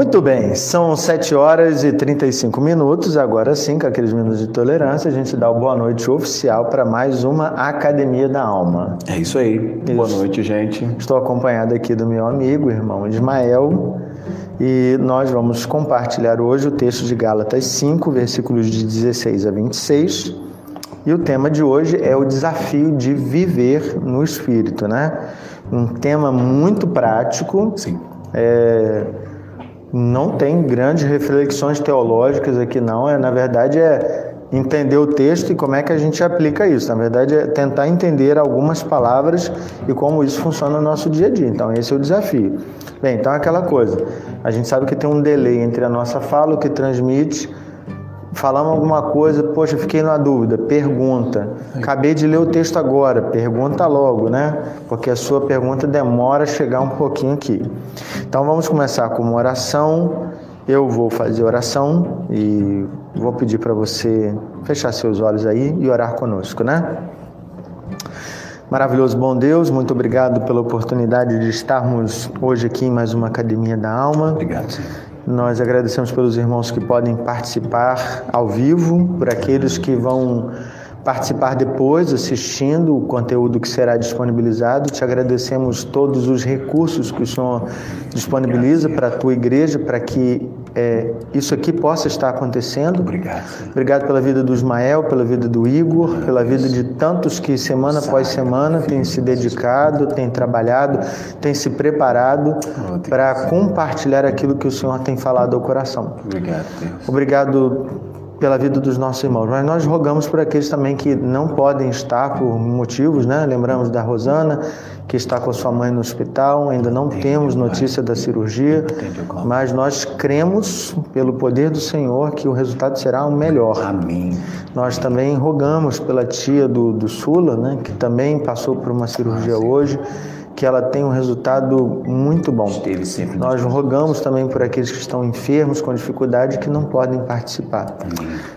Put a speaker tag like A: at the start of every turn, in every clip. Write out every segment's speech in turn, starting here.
A: Muito bem, são 7 horas e 35 minutos. Agora sim, com aqueles minutos de tolerância, a gente dá o boa noite oficial para mais uma Academia da Alma.
B: É isso aí. Isso. Boa noite, gente.
A: Estou acompanhado aqui do meu amigo, irmão Ismael, e nós vamos compartilhar hoje o texto de Gálatas 5, versículos de 16 a 26. E o tema de hoje é o desafio de viver no Espírito, né? Um tema muito prático.
B: Sim.
A: É não tem grandes reflexões teológicas aqui não, é na verdade é entender o texto e como é que a gente aplica isso. Na verdade é tentar entender algumas palavras e como isso funciona no nosso dia a dia. Então esse é o desafio. Bem, então é aquela coisa. A gente sabe que tem um delay entre a nossa fala, o que transmite falamos alguma coisa, poxa, fiquei na dúvida, pergunta. Acabei de ler o texto agora, pergunta logo, né? Porque a sua pergunta demora a chegar um pouquinho aqui. Então vamos começar com uma oração. Eu vou fazer oração e vou pedir para você fechar seus olhos aí e orar conosco, né? Maravilhoso bom Deus, muito obrigado pela oportunidade de estarmos hoje aqui em mais uma Academia da Alma.
B: Obrigado. Senhor.
A: Nós agradecemos pelos irmãos que podem participar ao vivo, por aqueles que vão participar depois, assistindo o conteúdo que será disponibilizado. Te agradecemos todos os recursos que o Senhor disponibiliza para a tua igreja, para que é, isso aqui possa estar acontecendo.
B: Obrigado.
A: Obrigado pela vida do Ismael, pela vida do Igor, pela vida de tantos que semana após semana têm se dedicado, têm trabalhado, têm se preparado oh, para compartilhar aquilo que o Senhor tem falado ao coração.
B: Obrigado, Deus.
A: Obrigado pela vida dos nossos irmãos. Mas nós rogamos por aqueles também que não podem estar por motivos, né? Lembramos da Rosana, que está com a sua mãe no hospital, ainda não temos notícia da cirurgia, mas nós cremos pelo poder do Senhor que o resultado será o melhor.
B: Amém.
A: Nós também rogamos pela tia do, do Sula, né? Que também passou por uma cirurgia hoje que ela tenha um resultado muito bom.
B: Esteve sempre
A: Nós rogamos também por aqueles que estão enfermos, com dificuldade, que não podem participar.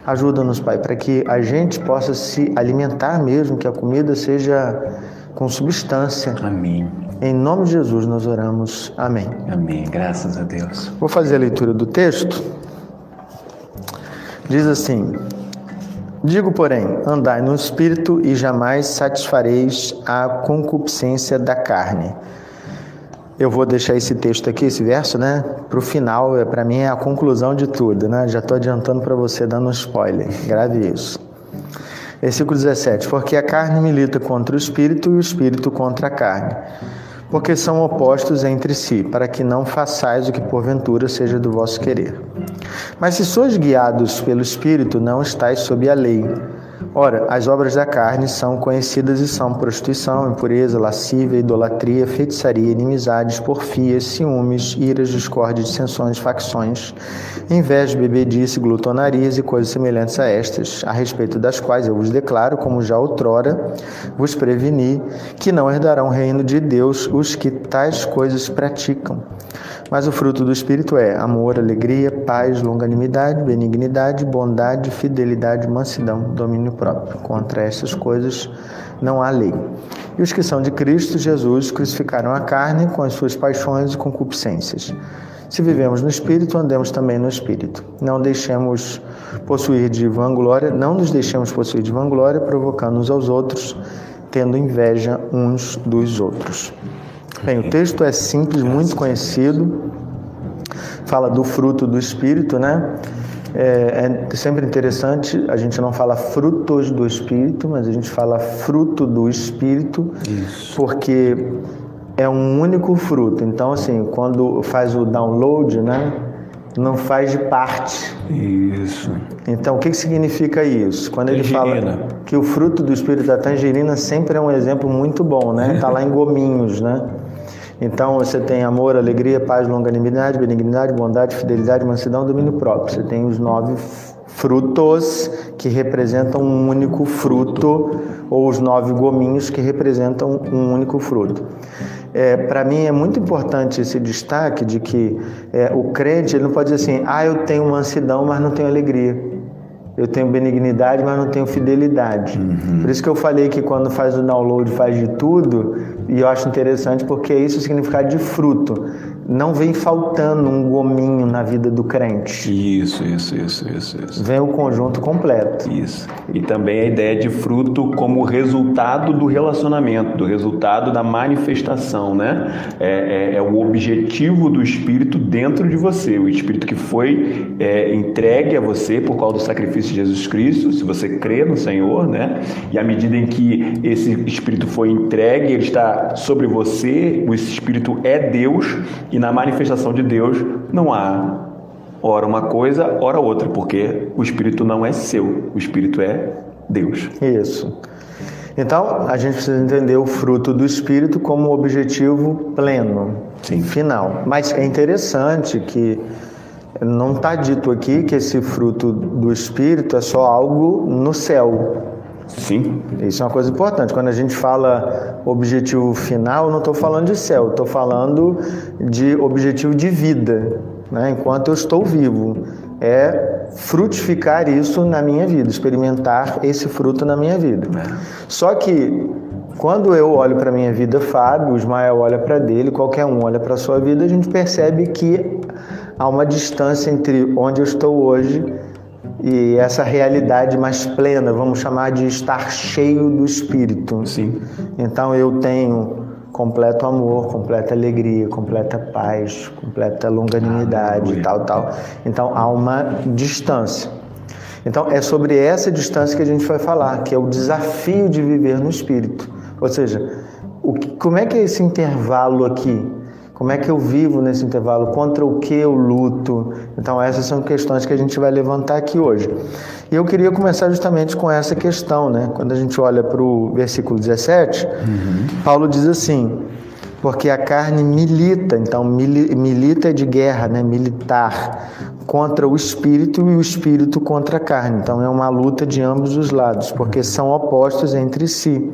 A: Ajuda-nos, Pai, para que a gente possa se alimentar mesmo, que a comida seja com substância.
B: Amém.
A: Em nome de Jesus nós oramos. Amém.
B: Amém. Graças a Deus.
A: Vou fazer a leitura do texto. Diz assim: Digo, porém, andai no espírito e jamais satisfareis a concupiscência da carne. Eu vou deixar esse texto aqui, esse verso, né, para o final. É para mim é a conclusão de tudo, né? Já estou adiantando para você dando um spoiler. Grave isso. Versículo 17: Porque a carne milita contra o espírito e o espírito contra a carne porque são opostos entre si, para que não façais o que porventura seja do vosso querer. Mas se sois guiados pelo Espírito, não estáis sob a lei. Ora, as obras da carne são conhecidas e são prostituição, impureza, lascívia, idolatria, feitiçaria, inimizades, porfias, ciúmes, iras, discórdia, dissensões, facções, inveja, bebedice, glutonarias e coisas semelhantes a estas, a respeito das quais eu vos declaro, como já outrora vos preveni, que não herdarão o reino de Deus os que tais coisas praticam. Mas o fruto do Espírito é amor, alegria, paz, longanimidade, benignidade, bondade, fidelidade, mansidão, domínio próprio. Contra essas coisas não há lei. E os que são de Cristo Jesus crucificaram a carne com as suas paixões e concupiscências. Se vivemos no Espírito, andemos também no Espírito. Não deixemos possuir de vanglória, não nos deixemos possuir de vanglória, provocando uns aos outros, tendo inveja uns dos outros. Bem, o texto é simples, muito conhecido, fala do fruto do Espírito, né? É, é, sempre interessante, a gente não fala frutos do Espírito, mas a gente fala fruto do Espírito,
B: Isso.
A: porque é um único fruto. Então, assim, quando faz o download, né? Não faz de parte.
B: Isso.
A: Então, o que, que significa isso? Quando ele fala que o fruto do Espírito da tangerina sempre é um exemplo muito bom, né? Está lá em gominhos, né? Então você tem amor, alegria, paz, longanimidade, benignidade, bondade, fidelidade, mansidão, domínio próprio. Você tem os nove frutos que representam um único fruto, ou os nove gominhos que representam um único fruto. É, Para mim é muito importante esse destaque de que é, o crente ele não pode dizer assim, ah, eu tenho mansidão, mas não tenho alegria. Eu tenho benignidade, mas não tenho fidelidade. Uhum. Por isso que eu falei que quando faz o download faz de tudo, e eu acho interessante porque isso o significado de fruto. Não vem faltando um gominho na vida do crente.
B: Isso, isso, isso, isso, isso.
A: Vem o conjunto completo.
B: Isso. E também a ideia de fruto como resultado do relacionamento, do resultado da manifestação, né? É, é, é o objetivo do Espírito dentro de você, o Espírito que foi é, entregue a você por causa do sacrifício de Jesus Cristo, se você crê no Senhor, né? E à medida em que esse Espírito foi entregue, ele está sobre você, o Espírito é Deus e na manifestação de Deus não há ora uma coisa, ora outra, porque o Espírito não é seu, o Espírito é Deus.
A: Isso. Então, a gente precisa entender o fruto do Espírito como objetivo pleno,
B: Sim.
A: final. Mas é interessante que não está dito aqui que esse fruto do Espírito é só algo no céu.
B: Sim.
A: Isso é uma coisa importante. Quando a gente fala objetivo final, não estou falando de céu, estou falando de objetivo de vida, né? enquanto eu estou vivo. É frutificar isso na minha vida, experimentar esse fruto na minha vida.
B: É.
A: Só que quando eu olho para a minha vida, Fábio, Ismael olha para dele, qualquer um olha para a sua vida, a gente percebe que há uma distância entre onde eu estou hoje e essa realidade mais plena, vamos chamar de estar cheio do Espírito.
B: Sim.
A: Então eu tenho completo amor, completa alegria, completa paz, completa longanimidade, tal, tal. Então há uma distância. Então é sobre essa distância que a gente vai falar, que é o desafio de viver no Espírito. Ou seja, o que, como é que é esse intervalo aqui? Como é que eu vivo nesse intervalo? Contra o que eu luto? Então, essas são questões que a gente vai levantar aqui hoje. E eu queria começar justamente com essa questão, né? Quando a gente olha para o versículo 17, uhum. Paulo diz assim: porque a carne milita, então milita é de guerra, né? militar, contra o espírito e o espírito contra a carne. Então é uma luta de ambos os lados, porque são opostos entre si.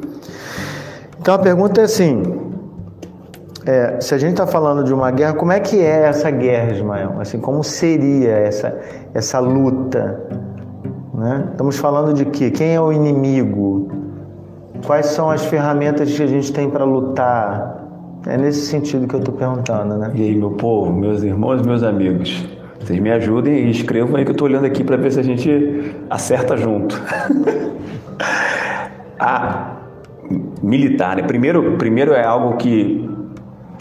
A: Então a pergunta é assim: é, se a gente está falando de uma guerra, como é que é essa guerra, Ismael? Assim, como seria essa, essa luta? Né? Estamos falando de quê? Quem é o inimigo? Quais são as ferramentas que a gente tem para lutar? É nesse sentido que eu estou perguntando, né?
B: E aí, meu povo, meus irmãos, meus amigos, vocês me ajudem e escrevam aí que eu estou olhando aqui para ver se a gente acerta junto. a militar, né? Primeiro, primeiro é algo que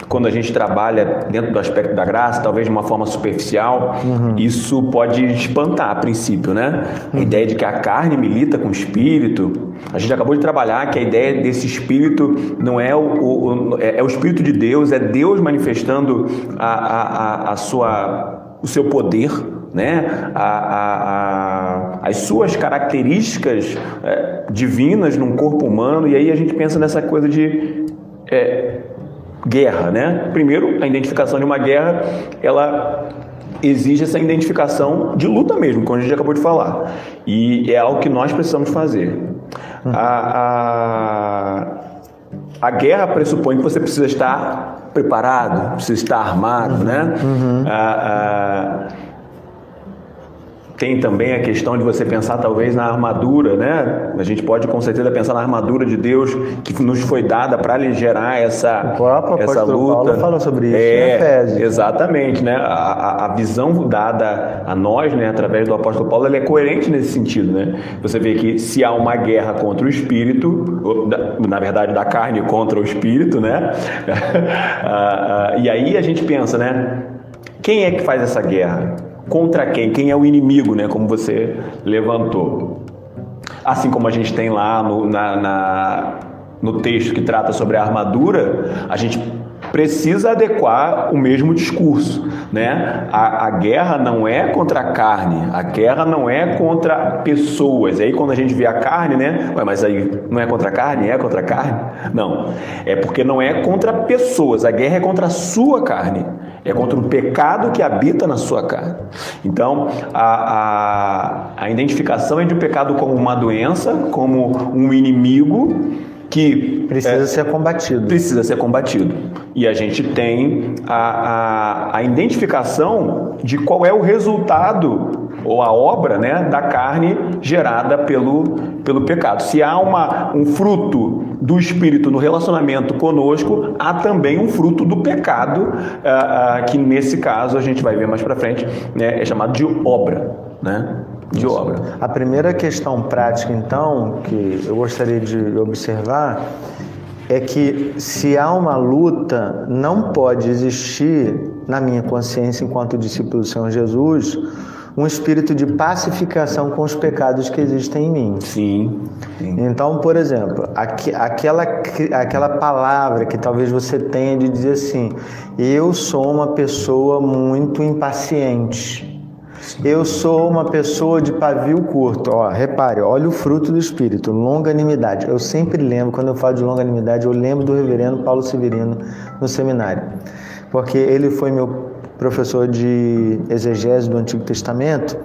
B: quando a gente trabalha dentro do aspecto da graça, talvez de uma forma superficial, uhum. isso pode espantar a princípio, né? Uhum. A ideia de que a carne milita com o espírito. A gente acabou de trabalhar que a ideia desse espírito não é o, o, o é, é o espírito de Deus, é Deus manifestando a, a, a, a sua, o seu poder, né? A, a, a, as suas características é, divinas num corpo humano, e aí a gente pensa nessa coisa de é, guerra, né? Primeiro, a identificação de uma guerra, ela exige essa identificação de luta mesmo, como a gente acabou de falar. E é algo que nós precisamos fazer. Uhum. A, a, a, guerra pressupõe que você precisa estar preparado, precisa estar armado, né? Uhum. A, tem também a questão de você pensar talvez na armadura, né? A gente pode com certeza pensar na armadura de Deus que nos foi dada para lhe gerar essa, essa luta.
A: Paulo fala sobre isso
B: é, Efésios. Exatamente, né? A, a, visão dada a nós, né, através do apóstolo Paulo, ela é coerente nesse sentido, né? Você vê que se há uma guerra contra o espírito, na verdade da carne contra o espírito, né? Ah, ah, e aí a gente pensa, né? Quem é que faz essa guerra? Contra quem? Quem é o inimigo, né? Como você levantou. Assim como a gente tem lá no, na, na, no texto que trata sobre a armadura, a gente precisa adequar o mesmo discurso, né? A, a, guerra não é contra a carne, a guerra não é contra pessoas. Aí quando a gente vê a carne, né? Ué, mas aí não é contra a carne, é contra a carne? Não, é porque não é contra pessoas. A guerra é contra a sua carne, é contra o pecado que habita na sua carne. Então a, a, a identificação é de um pecado como uma doença, como um inimigo que
A: precisa é, ser combatido.
B: Precisa ser combatido. E a gente tem a, a, a identificação de qual é o resultado ou a obra né, da carne gerada pelo, pelo pecado. Se há uma, um fruto do Espírito no relacionamento conosco, há também um fruto do pecado, uh, uh, que nesse caso a gente vai ver mais para frente, né, é chamado de obra. Né? De Isso. obra.
A: A primeira questão prática, então, que eu gostaria de observar é que se há uma luta, não pode existir, na minha consciência, enquanto discípulo do Senhor Jesus, um espírito de pacificação com os pecados que existem em mim.
B: Sim.
A: sim. Então, por exemplo, aqu aquela, aquela palavra que talvez você tenha de dizer assim: eu sou uma pessoa muito impaciente. Eu sou uma pessoa de pavio curto. Ó, repare, olha o fruto do Espírito, longanimidade. Eu sempre lembro, quando eu falo de longanimidade, eu lembro do reverendo Paulo Severino no seminário. Porque ele foi meu professor de exegese do Antigo Testamento,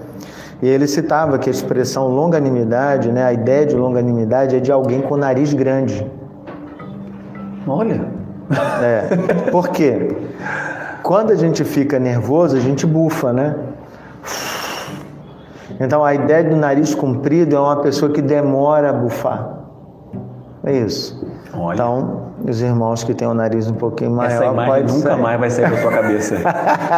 A: e ele citava que a expressão longanimidade, né, a ideia de longanimidade é de alguém com nariz grande.
B: Olha.
A: É. Por quê? Quando a gente fica nervoso, a gente bufa, né? Então a ideia do nariz comprido é uma pessoa que demora a bufar. É isso. Olha. Então, os irmãos que têm o nariz um pouquinho maior.
B: Essa imagem nunca sair. mais vai sair da sua cabeça.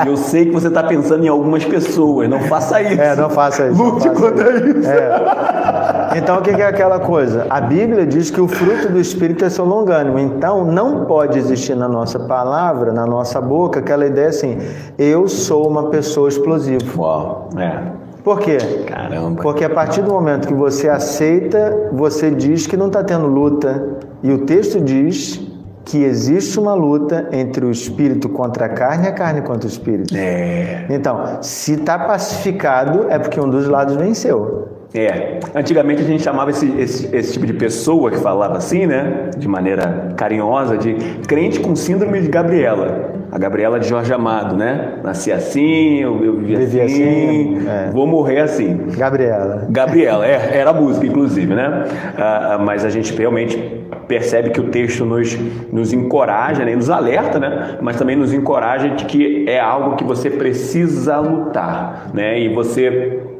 B: e eu sei que você está pensando em algumas pessoas. Não faça isso.
A: É, não faça isso.
B: Lute contra isso.
A: É. Então, o que é aquela coisa? A Bíblia diz que o fruto do Espírito é seu longânimo. Então, não pode existir na nossa palavra, na nossa boca, aquela ideia assim: eu sou uma pessoa explosiva.
B: Uau. É.
A: Por quê?
B: Caramba.
A: Porque a partir do momento que você aceita, você diz que não está tendo luta. E o texto diz que existe uma luta entre o espírito contra a carne e a carne contra o espírito.
B: É.
A: Então, se está pacificado, é porque um dos lados venceu.
B: É. Antigamente a gente chamava esse, esse, esse, tipo de pessoa que falava assim, né? De maneira carinhosa, de crente com síndrome de Gabriela. A Gabriela de Jorge Amado, né? Nasci assim, eu, eu vivi, vivi assim, assim é. vou morrer assim.
A: Gabriela.
B: Gabriela, é, era a música, inclusive, né? Ah, ah, mas a gente realmente percebe que o texto nos, nos encoraja, né? nos alerta, né? Mas também nos encoraja de que é algo que você precisa lutar, né? E você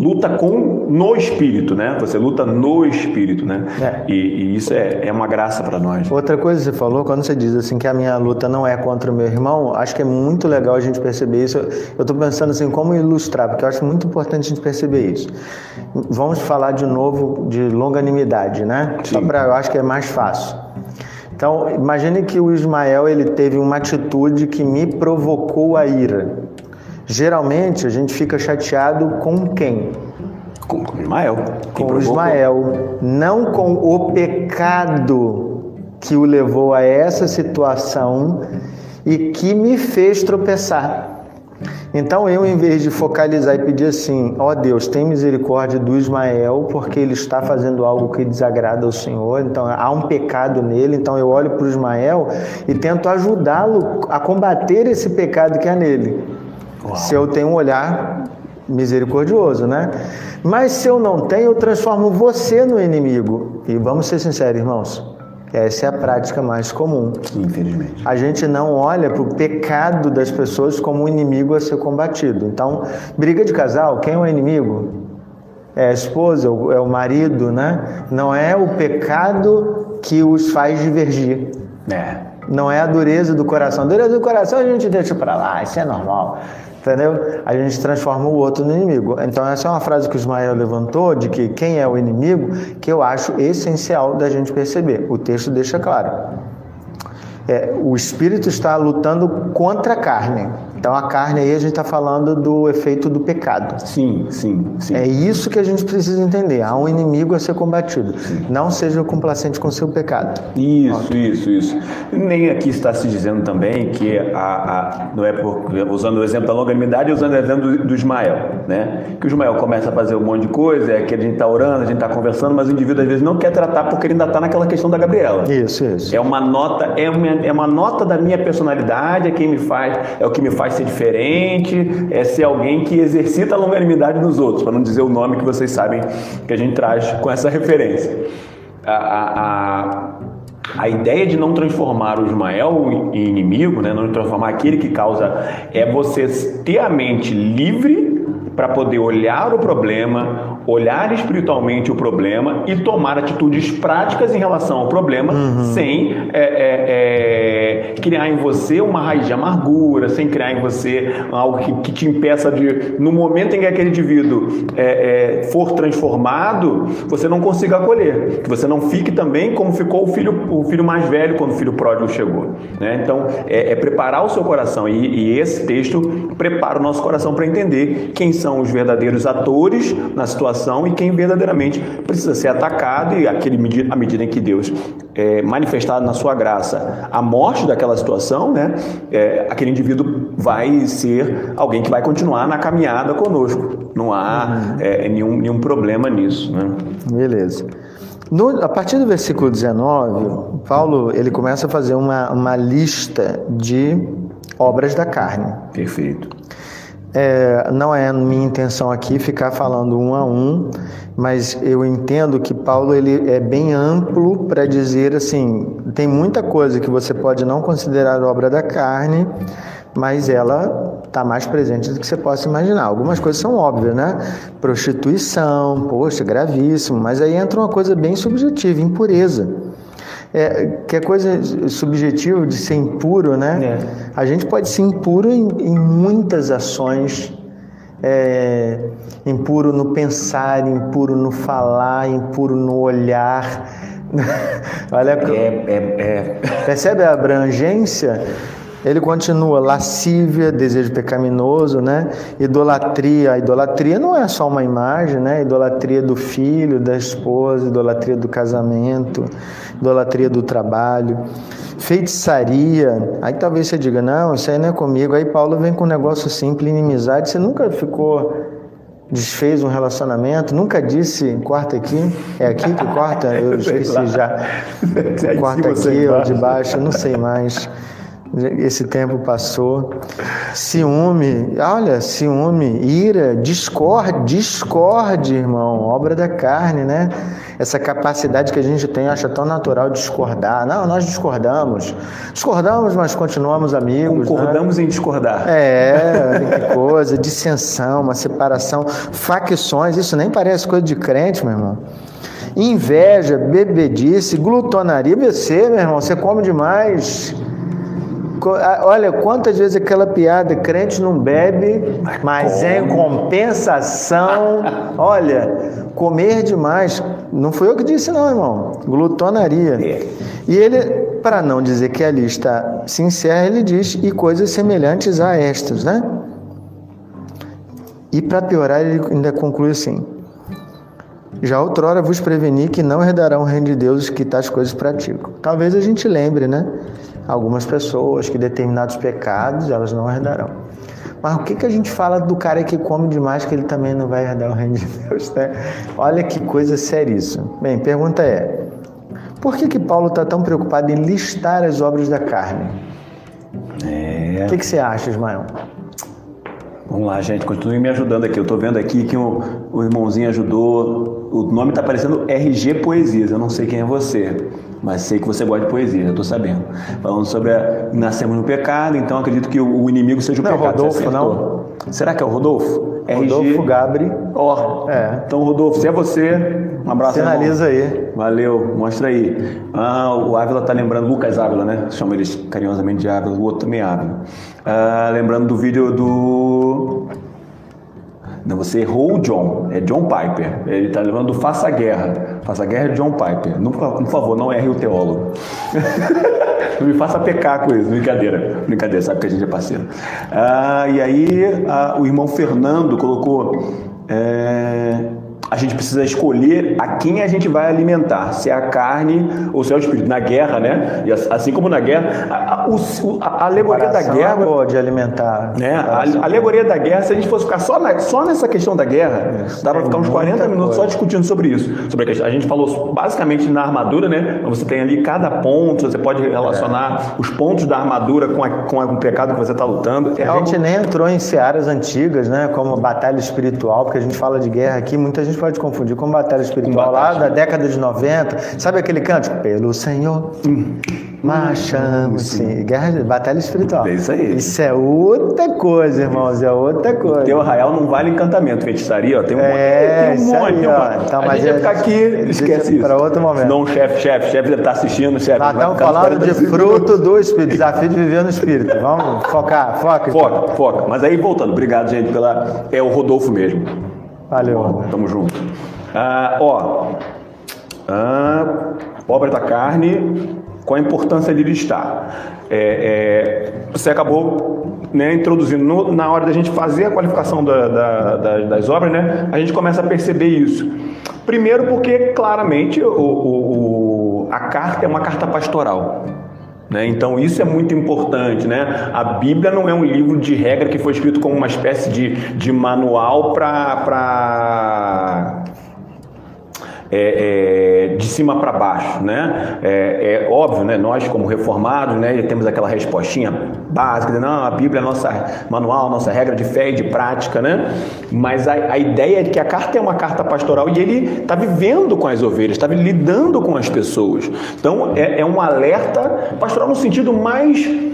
B: luta com no espírito, né? Você luta no espírito, né? É. E, e, isso é, é uma graça para nós.
A: Outra coisa que você falou, quando você diz assim que a minha luta não é contra o meu irmão, acho que é muito legal a gente perceber isso. Eu estou pensando assim, como ilustrar, porque eu acho muito importante a gente perceber isso. Vamos falar de novo de longanimidade, né? Sim. Só para, eu acho que é mais fácil. Então, imagine que o Ismael ele teve uma atitude que me provocou a ira. Geralmente a gente fica chateado com quem?
B: Com o Ismael.
A: Com o Ismael, não com o pecado que o levou a essa situação e que me fez tropeçar. Então eu, em vez de focalizar e pedir assim, ó oh Deus, tem misericórdia do Ismael, porque ele está fazendo algo que desagrada ao Senhor, então há um pecado nele, então eu olho para o Ismael e tento ajudá-lo a combater esse pecado que há nele. Uau. Se eu tenho um olhar misericordioso, né? Mas se eu não tenho, eu transformo você no inimigo. E vamos ser sinceros, irmãos. Essa é a prática mais comum.
B: Infelizmente.
A: A gente não olha para o pecado das pessoas como um inimigo a ser combatido. Então, briga de casal, quem é o inimigo? É a esposa, é o marido, né? Não é o pecado que os faz divergir.
B: É.
A: Não é a dureza do coração. A dureza do coração a gente deixa para lá, isso é normal entendeu? A gente transforma o outro no inimigo. Então essa é uma frase que o Ismael levantou de que quem é o inimigo, que eu acho essencial da gente perceber. O texto deixa claro. É, o espírito está lutando contra a carne. Então a carne aí a gente está falando do efeito do pecado.
B: Sim, sim, sim.
A: É isso que a gente precisa entender. Há um inimigo a ser combatido. Sim. Não seja complacente com seu pecado.
B: Isso, isso, isso. Nem aqui está se dizendo também que a, a não é por, usando o exemplo da longanimidade, usando o exemplo do, do Ismael, né? Que o Ismael começa a fazer um monte de coisa, é que a gente está orando, a gente está conversando, mas o indivíduo às vezes não quer tratar porque ele ainda está naquela questão da Gabriela.
A: Isso, isso.
B: É uma nota, é uma, é uma nota da minha personalidade, é quem me faz, é o que me faz ser diferente, é ser alguém que exercita a longanimidade nos outros, para não dizer o nome que vocês sabem que a gente traz com essa referência. a, a, a ideia de não transformar o Ismael em inimigo, né, não transformar aquele que causa, é você ter a mente livre para poder olhar o problema, olhar espiritualmente o problema e tomar atitudes práticas em relação ao problema, uhum. sem é, é, é, criar em você uma raiz de amargura, sem criar em você algo que, que te impeça de, no momento em que aquele indivíduo é, é, for transformado, você não consiga acolher, que você não fique também como ficou o filho, o filho mais velho quando o filho pródigo chegou. Né? Então, é, é, preparar o seu coração e, e esse texto prepara o nosso coração para entender quem são os verdadeiros atores na situação situação e quem verdadeiramente precisa ser atacado e aquele à medida em que Deus é, manifestado na sua graça a morte daquela situação, né, é, aquele indivíduo vai ser alguém que vai continuar na caminhada conosco. Não há uhum. é, nenhum, nenhum problema nisso. Né?
A: Beleza. No, a partir do versículo 19, Paulo ele começa a fazer uma, uma lista de obras da carne.
B: Perfeito.
A: É, não é minha intenção aqui ficar falando um a um, mas eu entendo que Paulo ele é bem amplo para dizer assim, tem muita coisa que você pode não considerar obra da carne, mas ela está mais presente do que você possa imaginar. Algumas coisas são óbvias, né? Prostituição, poxa, gravíssimo, mas aí entra uma coisa bem subjetiva, impureza. É, que é coisa subjetiva de ser impuro, né? É. A gente pode ser impuro em, em muitas ações, é, impuro no pensar, impuro no falar, impuro no olhar. Olha, é, é, é, percebe a abrangência? Ele continua lascívia, desejo pecaminoso, né? Idolatria. A idolatria não é só uma imagem, né? Idolatria do filho, da esposa, idolatria do casamento, idolatria do trabalho. Feitiçaria. Aí talvez você diga, não, isso aí não é comigo. Aí Paulo vem com um negócio simples, inimizade. Você nunca ficou desfez um relacionamento, nunca disse corta aqui, é aqui que corta, eu esqueci já. Corta aqui ou de baixo, não sei mais. Esse tempo passou. Ciúme, olha, ciúme, ira, discorde, discorde, irmão, obra da carne, né? Essa capacidade que a gente tem, acha tão natural discordar. Não, nós discordamos. Discordamos, mas continuamos amigos.
B: Né? Concordamos né? em discordar.
A: É, que coisa, dissensão, uma separação, facções, isso nem parece coisa de crente, meu irmão inveja, bebedice, glutonaria. Você, meu irmão, você come demais. Olha, quantas vezes aquela piada, crente não bebe, mas em compensação, olha, comer demais. Não foi eu que disse, não, irmão. Glutonaria. É. E ele, para não dizer que ali está sincero, ele diz, e coisas semelhantes a estas, né? E para piorar, ele ainda conclui assim: Já outrora vos preveni que não herdarão o reino de Deus os que tais coisas praticam. Talvez a gente lembre, né? Algumas pessoas que determinados pecados elas não herdarão. Mas o que, que a gente fala do cara que come demais que ele também não vai herdar o reino de Deus, né? Olha que coisa seríssima. Bem, pergunta é: por que, que Paulo está tão preocupado em listar as obras da carne? É... O que, que você acha, Ismael?
B: Vamos lá, gente, continue me ajudando aqui. Eu estou vendo aqui que o, o irmãozinho ajudou. O nome está aparecendo RG Poesias. Eu não sei quem é você mas sei que você gosta de poesia, já estou sabendo. Falando sobre a, nascemos no pecado, então acredito que o, o inimigo seja o
A: não,
B: pecado.
A: Rodolfo, não?
B: Será que é o Rodolfo?
A: Rodolfo RG... Gabri.
B: Ó, oh, é. Então, Rodolfo, se é você, um abraço.
A: Sinaliza aí.
B: Valeu, mostra aí. Ah, o Ávila tá lembrando, Lucas Ávila, né? Chama eles carinhosamente de Ávila, o outro também é Ávila. Ah, lembrando do vídeo do não, você errou o John, é John Piper. Ele está levando do Faça a Guerra. Faça a Guerra é John Piper. Não, por favor, não erre o teólogo. não me faça pecar com isso. Brincadeira. Brincadeira, sabe que a gente é parceiro. Ah, e aí, ah, o irmão Fernando colocou. É, a gente precisa escolher a quem a gente vai alimentar, se é a carne ou se é o espírito. Na guerra, né? E assim como na guerra, a, a, a alegoria da guerra.
A: pode alimentar.
B: Né? A, a, alegoria da guerra, se a gente fosse ficar só, na, só nessa questão da guerra, isso, dá para ficar uns 40 minutos coisa. só discutindo sobre isso. Sobre a, questão. a gente falou basicamente na armadura, né? Você tem ali cada ponto, você pode relacionar é. os pontos da armadura com, com o pecado que você está lutando.
A: É a algo... gente nem entrou em searas antigas, né? Como batalha espiritual, porque a gente fala de guerra aqui, muita gente pode confundir com batalha espiritual
B: Com
A: lá
B: batalha.
A: da década de 90. Sabe aquele cântico? Pelo Senhor, marchamos, sim. Guerra, batalha espiritual.
B: É isso aí.
A: Isso é outra coisa, irmãos, é outra coisa.
B: Teu arraial não vale encantamento, feitiçaria, ó. Tem um
A: É,
B: monte, tem um monte,
A: aí,
B: tem um monte.
A: Então,
B: a
A: mas
B: gente
A: é-
B: ficar aqui, esquece isso.
A: pra outro momento.
B: Não, chefe, chefe, chefe deve estar assistindo, chefe.
A: Nós
B: vai
A: estamos falando de
B: 40
A: fruto do Espírito, desafio de viver no Espírito. Vamos focar, foca.
B: Foca, foca. Mas aí, voltando, obrigado, gente, pela... É o Rodolfo mesmo.
A: Valeu.
B: Tamo junto. Ah, ó, ah, obra da carne, qual a importância de listar? É, é, você acabou né, introduzindo no- na hora da gente fazer a qualificação da- da- da- das obras, né? A gente começa a perceber isso. Primeiro, porque claramente o- o- o- a carta é uma carta pastoral. Né? Então isso é muito importante, né? A Bíblia não é um livro de regra que foi escrito como uma espécie de, de manual para é, é, de cima para baixo, né? É, é óbvio, né? Nós como reformados, né, temos aquela respostinha básica, de, não, a Bíblia é nossa manual, nossa regra de fé e de prática, né? Mas a, a ideia é que a carta é uma carta pastoral e ele está vivendo com as ovelhas, está lidando com as pessoas. Então é, é um alerta pastoral no sentido mais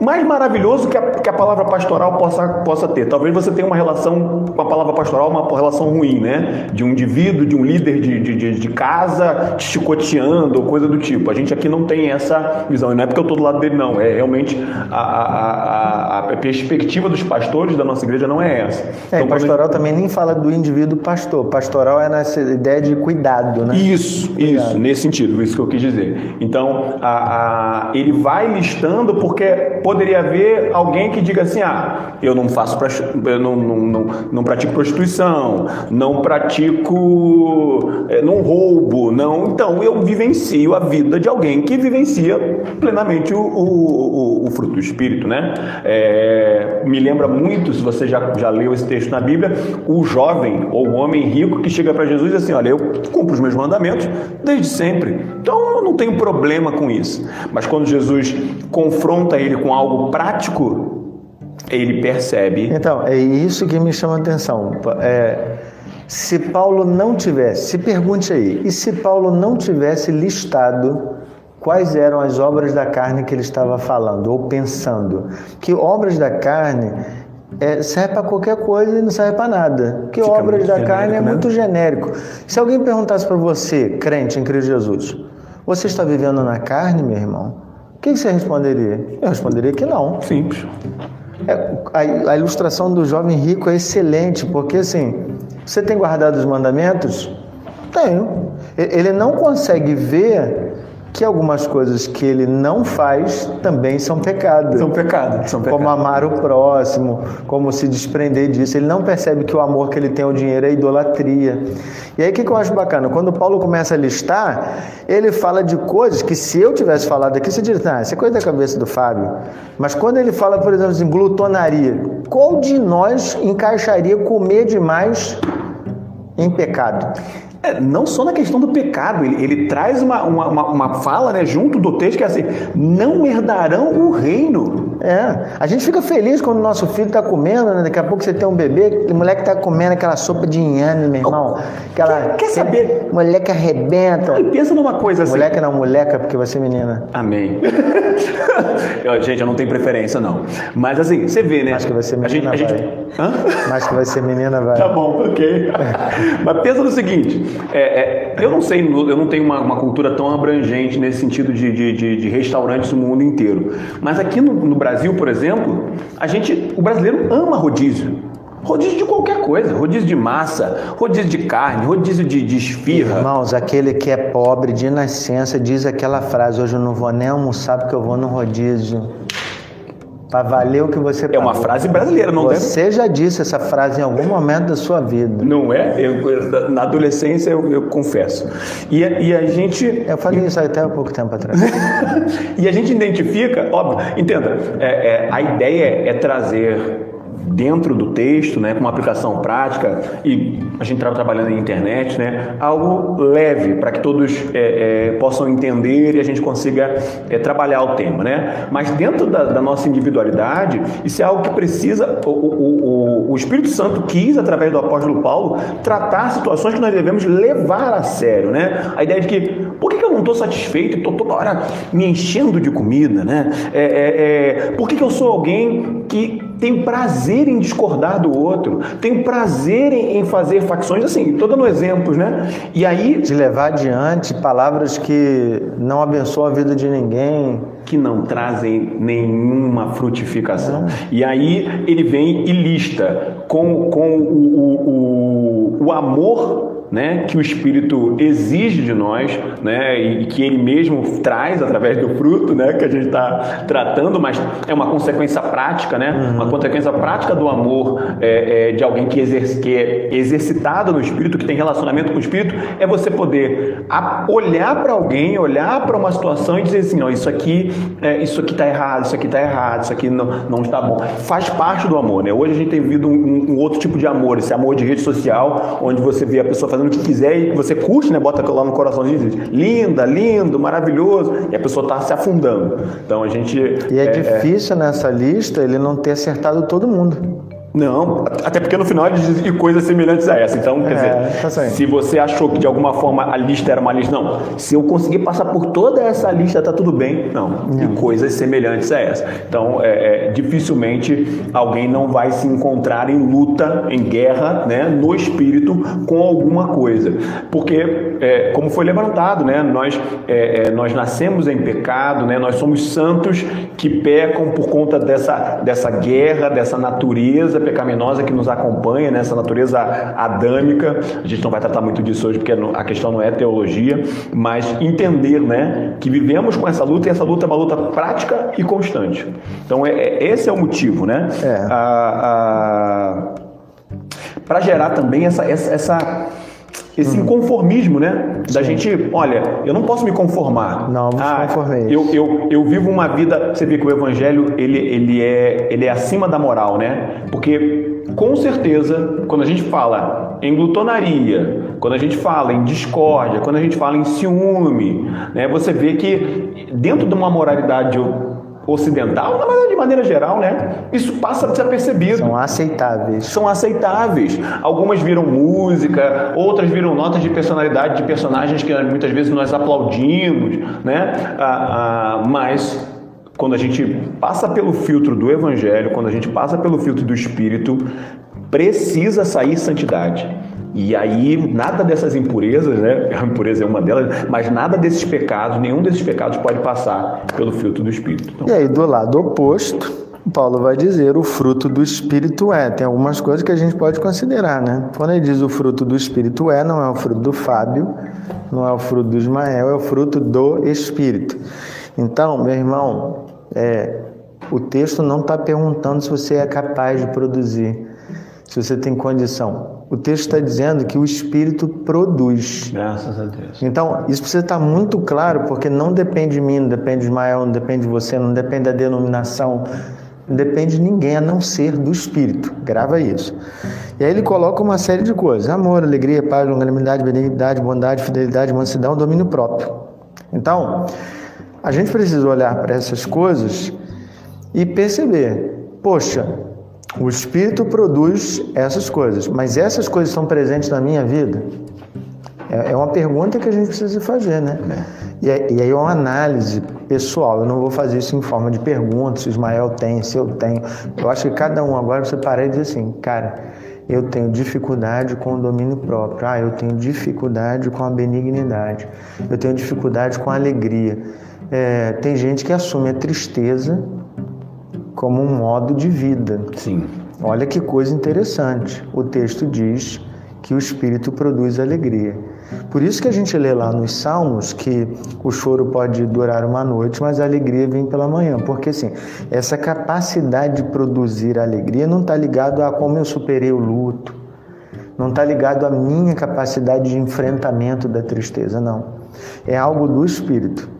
B: mais maravilhoso que a, que a palavra pastoral possa, possa ter. Talvez você tenha uma relação com a palavra pastoral, uma relação ruim, né? De um indivíduo, de um líder de, de, de, de casa te chicoteando ou coisa do tipo. A gente aqui não tem essa visão. E não é porque eu estou do lado dele, não. É realmente a, a, a, a perspectiva dos pastores da nossa igreja não é essa.
A: É,
B: Então, a gente-
A: pastoral também nem fala do indivíduo pastor. Pastoral é nessa ideia de cuidado, né?
B: Isso, isso, nesse sentido, isso que eu quis dizer. Então, a- a- ele vai listando porque poderia haver alguém que diga assim: ah, eu não faço, eu não, não, não, não pratico prostituição, não pratico, eh, não roubo, não. Então, eu vivencio a vida de alguém que vivencia plenamente o, o, o- o fruto do Espírito, né? É, me lembra muito, se você já, já leu esse texto na Bíblia, o jovem ou o homem rico que chega para Jesus e diz assim: Olha, eu cumpro os meus mandamentos desde sempre, então eu não tenho problema com isso. Mas quando Jesus confronta ele com algo prático, ele percebe.
A: Então, é isso que me chama a atenção. É, se Paulo não tivesse, se pergunte aí, e se Paulo não tivesse listado quais eram as obras da carne que ele estava falando ou pensando? Que obras da carne é, serve para qualquer coisa e não serve para nada. Que
B: Fica
A: obras da carne é
B: né?
A: muito genérico. Se alguém perguntasse para você, crente em Cristo Jesus, você está vivendo na carne, meu irmão? O que você responderia? Eu responderia que não.
B: Simples.
A: É, a, a ilustração do jovem rico é excelente, porque assim, você tem guardado os mandamentos? Tenho. Ele não consegue ver que algumas coisas que ele não faz também são pecado.
B: São pecados. São pecados.
A: Como amar o próximo, como se desprender disso. Ele não percebe que o amor que ele tem ao dinheiro é idolatria. E aí o que, que eu acho bacana? Quando Paulo começa a listar, ele fala de coisas que se eu tivesse falado aqui, você diria, ah, isso é coisa da cabeça do Fábio. Mas quando ele fala, por exemplo, assim, glutonaria, qual de nós encaixaria comer demais em pecado?
B: É, não só na questão do pecado, ele, ele traz uma, uma, uma, fala né, junto do texto que é assim: não herdarão o reino.
A: É, a gente fica feliz quando o nosso filho está comendo, né? Daqui a pouco você tem um bebê, o moleque está comendo aquela sopa de inhame, meu irmão. Aquela,
B: Quer- quer saber?
A: Moleque arrebenta.
B: E pensa numa coisa assim.
A: Moleque não, moleca, porque você é menina.
B: Amém. Eu, gente, eu não tenho preferência, não. Mas assim, você vê, né?
A: Acho que vai ser
B: a gente,
A: menina,
B: a gente...
A: vai.
B: Hã?
A: Mas que vai ser menina, vai.
B: Tá bom, ok. Mas pensa no seguinte: é, é, eu não sei, eu não tenho uma, uma cultura tão abrangente nesse sentido de, de, de- de restaurantes no mundo inteiro. Mas aqui no, no Brasil, por exemplo, a gente, o brasileiro ama rodízio. Rodízio de qualquer coisa, rodízio de massa, rodízio de carne, rodízio de, de esfirra.
A: Irmãos, aquele que é pobre de nascença diz aquela frase: hoje eu não vou nem almoçar porque eu vou no rodízio. Para valer o que você
B: É uma
A: pagou.
B: frase brasileira, não deve
A: Você já disse essa frase em algum momento da sua vida.
B: Não é? Eu- na adolescência eu, eu confesso. E, a- e a gente.
A: Eu falei isso até há pouco tempo atrás.
B: e a gente identifica, óbvio, entenda, é- é, a ideia é trazer dentro do texto, né, com uma aplicação prática, e a gente estava trabalhando na internet, né, algo leve para que todos é, é, possam entender e a gente consiga é, trabalhar o tema. Né? Mas dentro da, da, nossa individualidade, isso é algo que precisa, o, o, o, o Espírito Santo quis, através do apóstolo Paulo, tratar situações que nós devemos levar a sério. Né? A ideia de que, por que eu não estou satisfeito estou toda hora me enchendo de comida? Né? É, é, é, por que, que eu sou alguém que tem prazer em discordar do outro, tem prazer em, fazer facções, assim, estou dando exemplos, né?
A: E aí. De levar adiante palavras que não abençoam a vida de ninguém.
B: Que não trazem nenhuma frutificação. É. E aí ele vem e lista com, com o, o, o, o amor né, que o Espírito exige de nós, né, e que ele mesmo traz através do fruto, né, que a gente está tratando, mas é uma consequência prática, né, uhum. uma consequência prática do amor é, é, de alguém que, que é exercitado no Espírito, que tem relacionamento com o Espírito, é você poder olhar para alguém, olhar para uma situação e dizer assim, ó, isso aqui, é, isso aqui está errado, isso aqui está errado, isso aqui não, não está bom. Faz parte do amor, né? Hoje a gente tem vivido um, um outro tipo de amor, esse amor de rede social, onde você vê a pessoa fazendo fazendo o que quiser e você curte, né? Bota lá no coraçãozinho e diz, linda, lindo, maravilhoso, e a pessoa está se afundando. Então a gente.
A: E é, é, é difícil é... nessa lista ele não ter acertado todo mundo.
B: Não, até porque no final ele diz coisas semelhantes a essa. Então, quer é, dizer, tá se você achou que de alguma forma a lista era uma lista, não. Se eu conseguir passar por toda essa lista, tá tudo bem. Não, não. e coisas semelhantes a essa. Então, é, é, dificilmente alguém não vai se encontrar em luta, em guerra, né, no espírito com alguma coisa. Porque, é, como foi levantado, né, nós, é, é, nós nascemos em pecado, né, nós somos santos que pecam por conta dessa, dessa guerra, dessa natureza pecaminosa que nos acompanha, nessa né? natureza adâmica. A gente não vai tratar muito disso hoje porque a questão não é teologia, mas entender né, que vivemos com essa luta e essa luta é uma luta prática e constante. Então, é, é esse é o motivo, né? É. Para gerar também essa, essa, essa esse hum. inconformismo, né? Da Sim. gente, olha, eu não posso me conformar.
A: Não, me ah, conformei.
B: Eu, eu, eu vivo uma vida, você vê que o evangelho, ele, ele, é, ele é acima da moral, né? Porque, com certeza, quando a gente fala em glutonaria, quando a gente fala em discórdia, quando a gente fala em ciúme, né? Você vê que dentro de uma moralidade ocidental, mas de maneira geral, né? Isso passa a ser percebido.
A: São aceitáveis.
B: São aceitáveis. Algumas viram música, outras viram notas de personalidade de personagens que muitas vezes nós aplaudimos, né? Ah, ah, mas quando a gente passa pelo filtro do Evangelho, quando a gente passa pelo filtro do Espírito, precisa sair santidade. E aí, nada dessas impurezas, né? A impureza é uma delas, mas nada desses pecados, nenhum desses pecados pode passar pelo filtro do Espírito.
A: Então... E aí, do lado oposto, Paulo vai dizer o fruto do Espírito é. Tem algumas coisas que a gente pode considerar, né? Quando ele diz o fruto do Espírito é, não é o fruto do Fábio, não é o fruto do Ismael, é o fruto do Espírito. Então, meu irmão, é, o texto não está perguntando se você é capaz de produzir, se você tem condição o texto está dizendo que o Espírito produz.
B: Graças a Deus.
A: Então, isso precisa estar muito claro, porque não depende de mim, não depende de Ismael, não depende de você, não depende da denominação, não depende de ninguém a não ser do Espírito. Grava isso. E aí ele coloca uma série de coisas: amor, alegria, paz, longanimidade, benignidade, bondade, fidelidade, mansidão, domínio próprio. Então, a gente precisa olhar para essas coisas e perceber: poxa, o Espírito produz essas coisas, mas essas coisas estão presentes na minha vida? É, é uma pergunta que a gente precisa fazer, né? É. E, aí é uma análise pessoal. Eu não vou fazer isso em forma de pergunta, se Ismael tem, se eu tenho. Eu acho que cada um agora você parar e dizer assim, cara, eu tenho dificuldade com o domínio próprio. Ah, eu tenho dificuldade com a benignidade. Eu tenho dificuldade com a alegria. É, tem gente que assume a tristeza como um modo de vida.
B: Sim.
A: Olha que coisa interessante. O texto diz que o Espírito produz alegria. Por isso que a gente lê lá nos Salmos que o choro pode durar uma noite, mas a alegria vem pela manhã. Porque assim, essa capacidade de produzir alegria não está ligado a como eu superei o luto, não está ligado à minha capacidade de enfrentamento da tristeza, não. É algo do Espírito.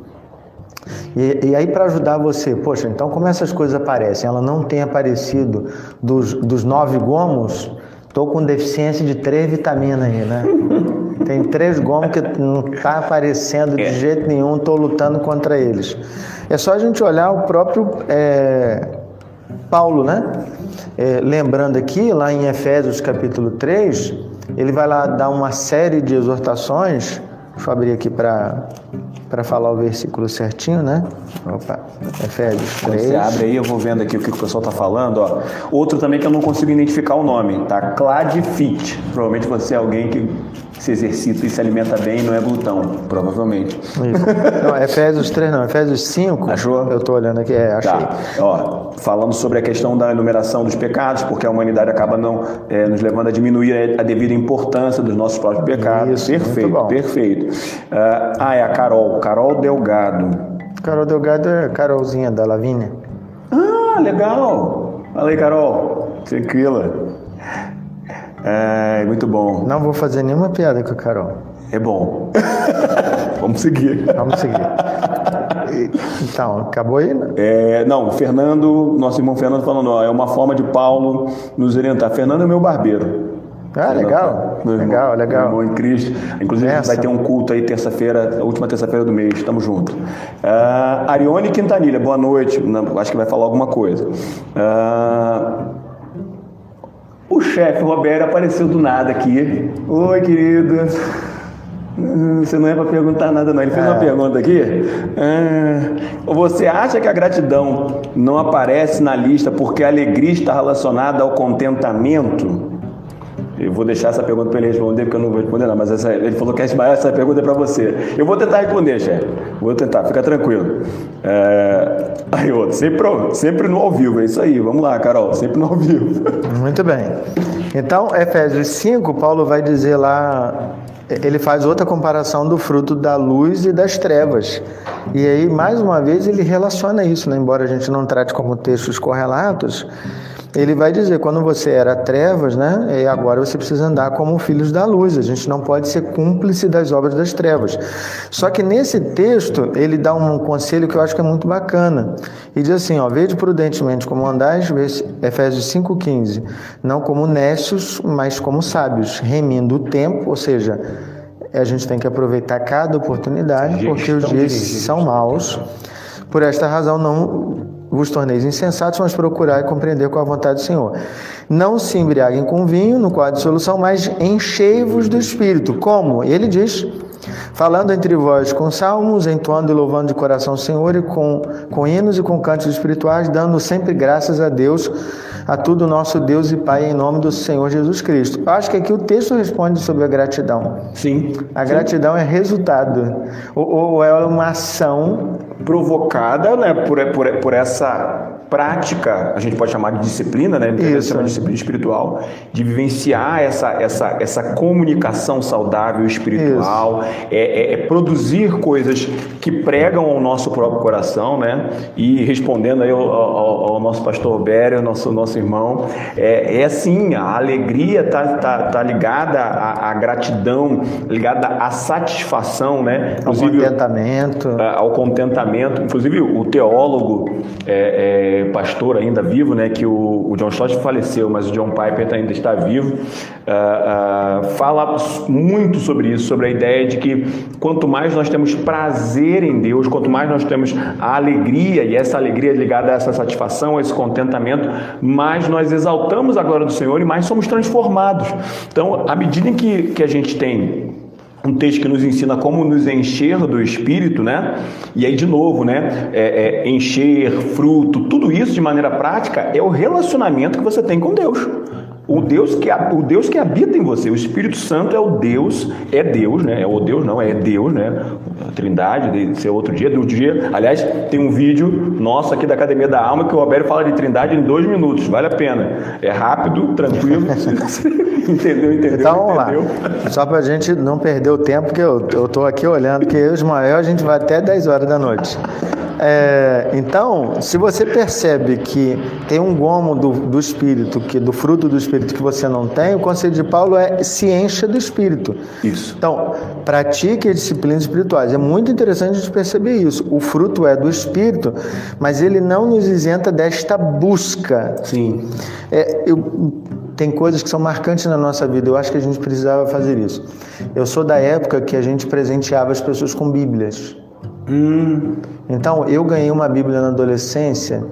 A: E, e aí, para ajudar você, poxa, então como essas coisas aparecem? Ela não tem aparecido dos, dos nove gomos, estou com deficiência de três vitaminas aí, né? Tem três gomos que não está aparecendo de é. jeito nenhum, estou lutando contra eles. É só a gente olhar o próprio é, Paulo, né? É, lembrando aqui, lá em Efésios capítulo 3, ele vai lá dar uma série de exortações. Deixa eu abrir aqui para para falar o versículo certinho, né? Opa, Efésios 3.
B: Você abre aí, eu vou vendo aqui o que o pessoal está falando. Ó. Outro também que eu não consigo identificar o nome, tá? Cladfit. Provavelmente você é alguém que se exercita e se alimenta bem e não é glutão, provavelmente. Isso.
A: Não, Efésios 3 não, Efésios 5.
B: Achou?
A: Eu estou olhando aqui, é, achei. Tá.
B: Ó, falando sobre a questão da enumeração dos pecados, porque a humanidade acaba não é, nos levando a diminuir a devida importância dos nossos próprios pecados. Isso, perfeito, perfeito. Uh, ah, é a Carol, Carol Delgado.
A: Carol Delgado é Carolzinha da Lavínia.
B: Ah, legal. Fala aí, Carol. Tranquila. É, muito bom.
A: Não vou fazer nenhuma piada com a Carol.
B: É bom. Vamos seguir.
A: Vamos seguir. Então, acabou aí? Né?
B: É, não, Fernando, nosso irmão Fernando falando, ó, é uma forma de Paulo nos orientar. Fernando é meu barbeiro.
A: Ah, legal. Meu legal,
B: irmão,
A: legal.
B: Meu irmão em Cristo. Inclusive, Essa. vai ter um culto aí terça-feira, última terça-feira do mês. Tamo junto. Uh, Arione Quintanilha, boa noite. Acho que vai falar alguma coisa. Uh, o chefe Roberto apareceu do nada aqui. Oi, querido. Você não é para perguntar nada, não. Ele fez é. uma pergunta aqui. Ah, você acha que a gratidão não aparece na lista porque a alegria está relacionada ao contentamento? Eu vou deixar essa pergunta para ele responder, porque eu não vou responder, não. Mas essa, ele falou que essa pergunta é para você. Eu vou tentar responder, chefe. Vou tentar, fica tranquilo. É... Aí, outro, sempre, sempre no ao vivo, é isso aí. Vamos lá, Carol, sempre no ao vivo.
A: Muito bem. Então, Efésios 5, Paulo vai dizer lá ele faz outra comparação do fruto da luz e das trevas. E aí, mais uma vez, ele relaciona isso, né? embora a gente não trate como textos correlatos, ele vai dizer: quando você era trevas, né, e agora você precisa andar como filhos da luz. A gente não pode ser cúmplice das obras das trevas. Só que nesse texto, ele dá um conselho que eu acho que é muito bacana. E diz assim: ó, vede prudentemente como andais, Efésios 5,15, não como nécios, mas como sábios, remindo o tempo, ou seja, a gente tem que aproveitar cada oportunidade, porque os dias são maus. Por esta razão, não vos torneis insensatos, mas procurai compreender com a vontade do Senhor. Não se embriaguem com vinho, no quadro de solução, mas enchei-vos do Espírito. Como? Ele diz, falando entre vós com salmos, entoando e louvando de coração o Senhor, e com, com hinos e com cantos espirituais, dando sempre graças a Deus, a tudo nosso Deus e Pai, em nome do Senhor Jesus Cristo. Eu acho que aqui o texto responde sobre a gratidão.
B: Sim.
A: A gratidão
B: sim.
A: é resultado, ou, ou é uma ação
B: provocada né, por, por, por essa prática, a gente pode chamar de disciplina, né? Isso. de disciplina espiritual, de vivenciar essa, essa, essa comunicação saudável espiritual, é, é, é, produzir coisas que pregam ao nosso próprio coração, né? E respondendo aí ao, ao, ao nosso pastor Bério, nosso, nosso irmão, é, é assim, a alegria tá, tá, tá ligada à, à gratidão, ligada à satisfação, né?
A: Inclusive, ao contentamento.
B: Ao contentamento. Inclusive, o teólogo é, pastor ainda vivo, né, que o, o John Stott faleceu, mas o John Piper ainda está vivo, uh, uh, fala muito sobre isso, sobre a ideia de que quanto mais nós temos prazer em Deus, quanto mais nós temos a alegria, e essa alegria ligada a essa satisfação, a esse contentamento, mais nós exaltamos a glória do Senhor e mais somos transformados. Então, à medida em que, que a gente tem um texto que nos ensina como nos encher do Espírito, né? E aí, de novo, né? É, é, encher, fruto, tudo isso de maneira prática é o relacionamento que você tem com Deus. O Deus que o Deus que habita em você, o Espírito Santo é o Deus, é Deus, né? É o Deus não, é Deus, né? A Trindade, de ser outro dia, do dia. Aliás, tem um vídeo nosso aqui da Academia da Alma que o Roberto fala de Trindade em dois minutos, vale a pena. É rápido, tranquilo. entendeu, entendeu?
A: Então vamos entendeu? lá. Só para a gente não perder o tempo, que eu, eu tô aqui olhando, que eu e Ismael a gente vai até 10 horas da noite. É, então, se você percebe que tem um gomo do, do Espírito, que do fruto do Espírito que você não tem, o conselho de Paulo é se encha do Espírito.
B: Isso.
A: Então, pratique as disciplinas espirituais. É muito interessante a gente perceber isso. O fruto é do Espírito, mas ele não nos isenta desta busca.
B: Sim.
A: É, eu, tem coisas que são marcantes na nossa vida. Eu acho que a gente precisava fazer isso. Eu sou da época que a gente presenteava as pessoas com Bíblias.
B: Hum.
A: Então, eu ganhei uma Bíblia na adolescência.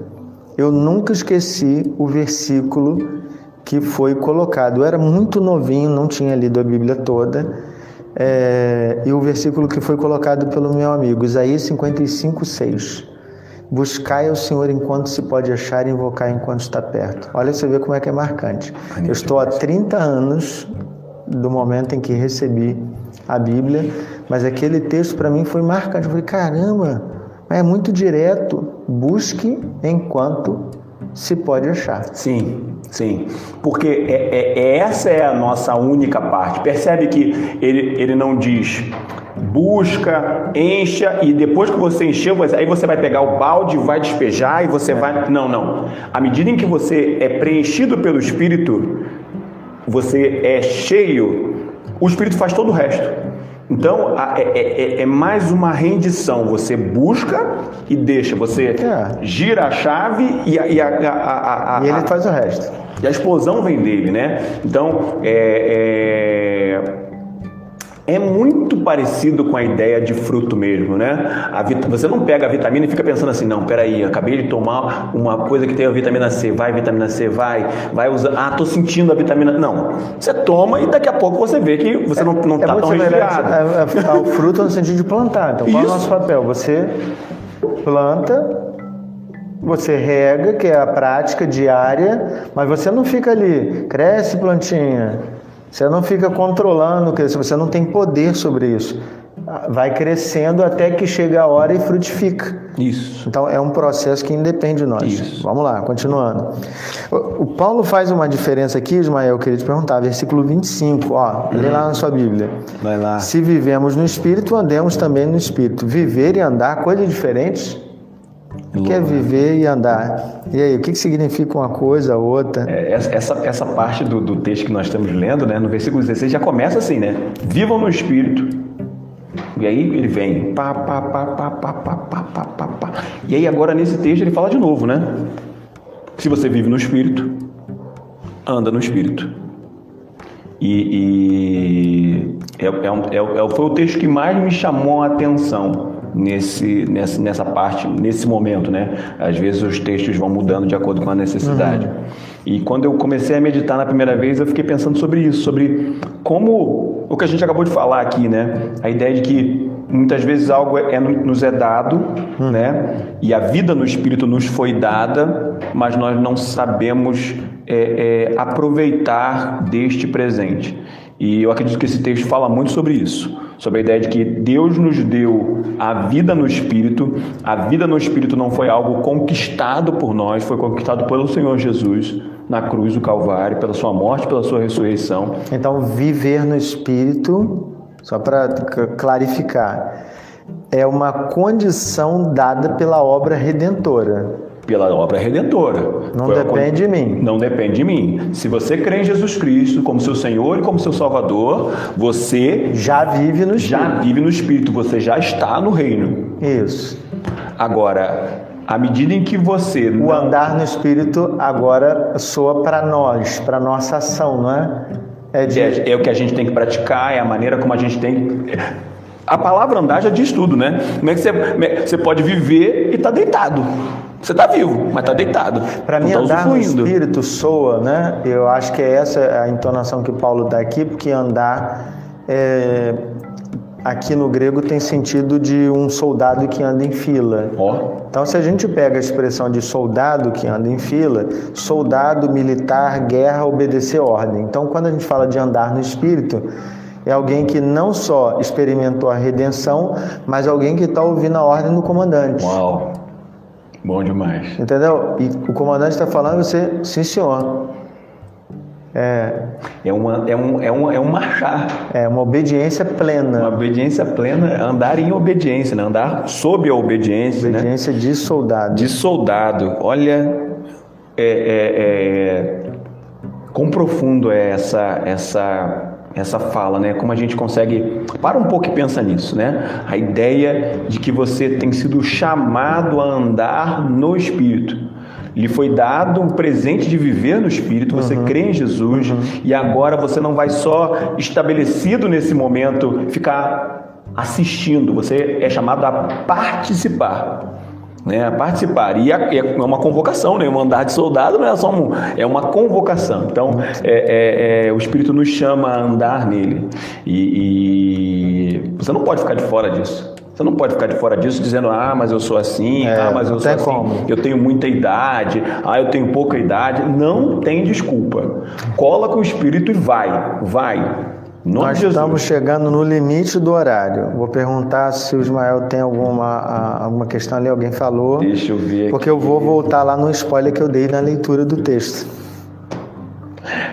A: Eu nunca esqueci o versículo que foi colocado. Eu era muito novinho, não tinha lido a Bíblia toda. É, e o versículo que foi colocado pelo meu amigo, Isaías 55, 6. Buscai ao Senhor enquanto se pode achar e invocar enquanto está perto. Olha, você vê como é que é marcante. Eu estou há 30 anos do momento em que recebi a Bíblia, mas aquele texto para mim foi marcante. Eu falei, caramba, é muito direto. Busque enquanto se pode achar.
B: Sim, sim. Porque é, é, é, essa é a nossa única parte. Percebe que ele, ele não diz busca, encha e depois que você encheu, aí você vai pegar o balde, vai despejar e você vai. Não, não. À medida em que você é preenchido pelo Espírito, você é cheio, o Espírito faz todo o resto. Então é, é, é, é, mais uma rendição. Você busca e deixa. Você é. gira a chave e, a, e, a, a,
A: e ele faz o resto.
B: E a explosão vem dele, né? Então é, é é muito parecido com a ideia de fruto mesmo, né? você não pega a vitamina e fica pensando assim, não, peraí, acabei de tomar uma coisa que tem a vitamina C, vai vitamina C, vai, vai usar, ah, tô sentindo a vitamina, não. Você toma e daqui a pouco você vê que você não, não é, tá tão resfriado.
A: É, é, é, o fruto no sentido de plantar, então qual Isso. é o nosso papel? Você planta, você rega, que é a prática diária, mas você não fica ali, cresce plantinha, você não fica controlando, você não tem poder sobre isso. Vai crescendo até que chega a hora e frutifica.
B: Isso.
A: Então é um processo que independe de nós.
B: Isso.
A: Vamos lá, continuando. O Paulo faz uma diferença aqui, Ismael, eu queria te perguntar, versículo 25, ó, lê lá na sua Bíblia.
B: Vai lá.
A: Se vivemos no Espírito, andemos também no Espírito. Viver e andar, coisas diferentes? O que é viver e andar? E aí, o que, que significa uma coisa, outra?
B: É, essa, essa parte do, do texto que nós estamos lendo, né, no versículo 16, já começa assim, né? Vivam no Espírito. E aí ele vem. Pá, pá, pá, pá, pá, pá, pá, pá, pá, pá. E aí agora nesse texto ele fala de novo, né? Se você vive no Espírito, anda no Espírito. E, e é, é, um, é, foi o texto que mais me chamou a atenção nesse, nessa, nessa parte, nesse momento, né? Às vezes os textos vão mudando de acordo com a necessidade. Uhum. E quando eu comecei a meditar na primeira vez, eu fiquei pensando sobre isso, sobre como o que a gente acabou de falar aqui, né? A ideia de que muitas vezes algo é, é nos é dado, uhum. né? E a vida no Espírito nos foi dada, mas nós não sabemos é, é, aproveitar deste presente. E eu acredito que esse texto fala muito sobre isso, sobre a ideia de que Deus nos deu a vida no Espírito. A vida no Espírito não foi algo conquistado por nós, foi conquistado pelo Senhor Jesus na cruz do Calvário, pela sua morte, pela sua ressurreição.
A: Então, viver no Espírito, só para clarificar, é uma condição dada pela obra redentora
B: pela obra redentora.
A: Não Foi depende de mim.
B: Não depende de mim. Se você crê em Jesus Cristo como seu Senhor e como seu Salvador, você
A: já vive no Espírito.
B: Já vive no Espírito, você já está no reino.
A: Isso.
B: Agora, à medida em que você.
A: O andar no Espírito agora soa para nós, para nossa ação, não é?
B: É, de... é, é o que a gente tem que praticar, é a maneira como a gente tem. A palavra andar já diz tudo, né? Como é que você, é você pode viver e estar tá deitado? Você está vivo, mas está deitado.
A: Para mim, tá andar no espírito soa, né? Eu acho que é essa a entonação que Paulo dá aqui, porque andar é, aqui no grego tem sentido de um soldado que anda em fila.
B: Oh.
A: Então, se a gente pega a expressão de soldado que anda em fila, soldado, militar, guerra, obedecer ordem. Então, quando a gente fala de andar no espírito, é alguém que não só experimentou a redenção, mas alguém que está ouvindo a ordem do comandante.
B: Uau! Bom demais.
A: Entendeu? E o comandante está falando, você, sim senhor.
B: É, é, uma, é, um, é, um, é um marchar.
A: É uma obediência plena.
B: Uma obediência plena, andar em obediência, né? andar sob a obediência.
A: Né? Obediência
B: né?
A: de soldado.
B: De soldado. Olha, é, é, é, quão profundo é essa, essa, essa fala, né? Como a gente consegue. Para um pouco e pensa nisso, né? A ideia de que você tem sido chamado a andar no Espírito lhe foi dado um presente de viver no Espírito, você uhum. crê em Jesus uhum. e agora você não vai só estabelecido nesse momento ficar assistindo, você é chamado a participar. Né, a participar. E é uma convocação, né? um andar de soldado não é só um, é uma convocação. Então, é, é, é, o Espírito nos chama a andar nele. E, e você não pode ficar de fora disso. Você não pode ficar de fora disso dizendo, ah, mas eu sou assim, ah, mas eu sou assim, como. eu tenho muita idade, ah, eu tenho pouca idade. Não tem desculpa. Cola com o espírito e vai, vai.
A: Nós estamos chegando no limite do horário. Vou perguntar se o Ismael tem alguma, alguma questão ali, alguém falou.
B: Deixa eu ver.
A: Porque eu vou voltar lá no spoiler que eu dei na leitura do texto.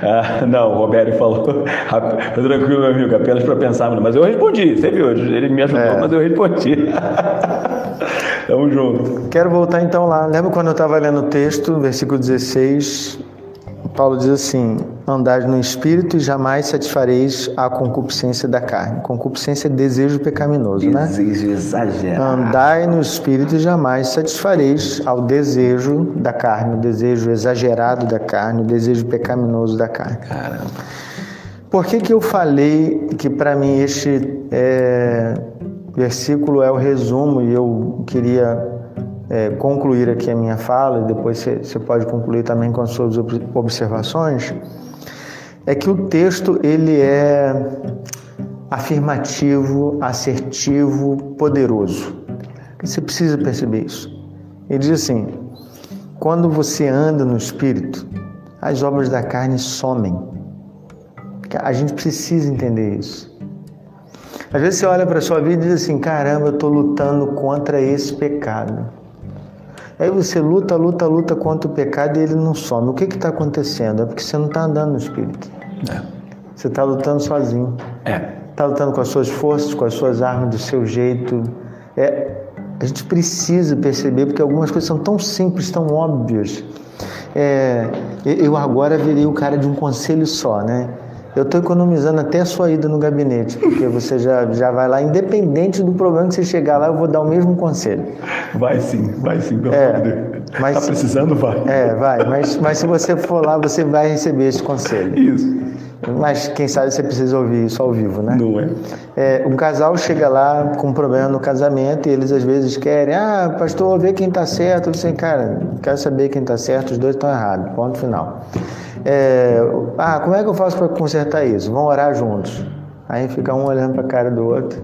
B: Ah, não, o Roberto falou, tranquilo, meu amigo, apenas para pensar, mas eu respondi, você viu, ele me ajudou, é. mas eu respondi. Tamo junto.
A: Quero voltar então lá. Lembra quando eu estava lendo o texto, versículo 16, Paulo diz assim: Andai no espírito e jamais satisfareis a concupiscência da carne. Concupiscência é desejo pecaminoso,
B: desejo né? Desejo exagerado.
A: Andai no espírito e jamais satisfareis ao desejo da carne, o desejo exagerado da carne, o desejo pecaminoso da carne.
B: Caramba.
A: Por que, que eu falei que para mim este é, versículo é o resumo e eu queria é, concluir aqui a minha fala, e depois você pode concluir também com as suas observações, é que o texto ele é afirmativo, assertivo, poderoso. Você precisa perceber isso. Ele diz assim: quando você anda no Espírito, as obras da carne somem. A gente precisa entender isso. Às vezes você olha para a sua vida e diz assim: caramba, eu estou lutando contra esse pecado. Aí você luta, luta, luta contra o pecado e ele não some. O que está acontecendo? É porque você não está andando no Espírito. É. Você está lutando sozinho.
B: É.
A: Está lutando com as suas forças, com as suas armas, do seu jeito. É, a gente precisa perceber, porque algumas coisas são tão simples, tão óbvias. É, eu agora virei o cara de um conselho só, né? Eu estou economizando até a sua ida no gabinete, porque você já, já vai lá, independente do problema que você chegar lá, eu vou dar o mesmo conselho.
B: Vai sim, vai sim, pelo é, Está precisando, vai.
A: É, vai, mas, mas se você for lá, você vai receber esse conselho.
B: Isso.
A: Mas quem sabe você precisa ouvir isso ao vivo, né?
B: Não é?
A: é um casal chega lá com um problema no casamento e eles às vezes querem, ah, pastor, vê quem está certo. Eu disse, cara, quero saber quem está certo, os dois estão errados. Ponto final. É, ah, como é que eu faço para consertar isso? Vamos orar juntos. Aí fica um olhando para a cara do outro.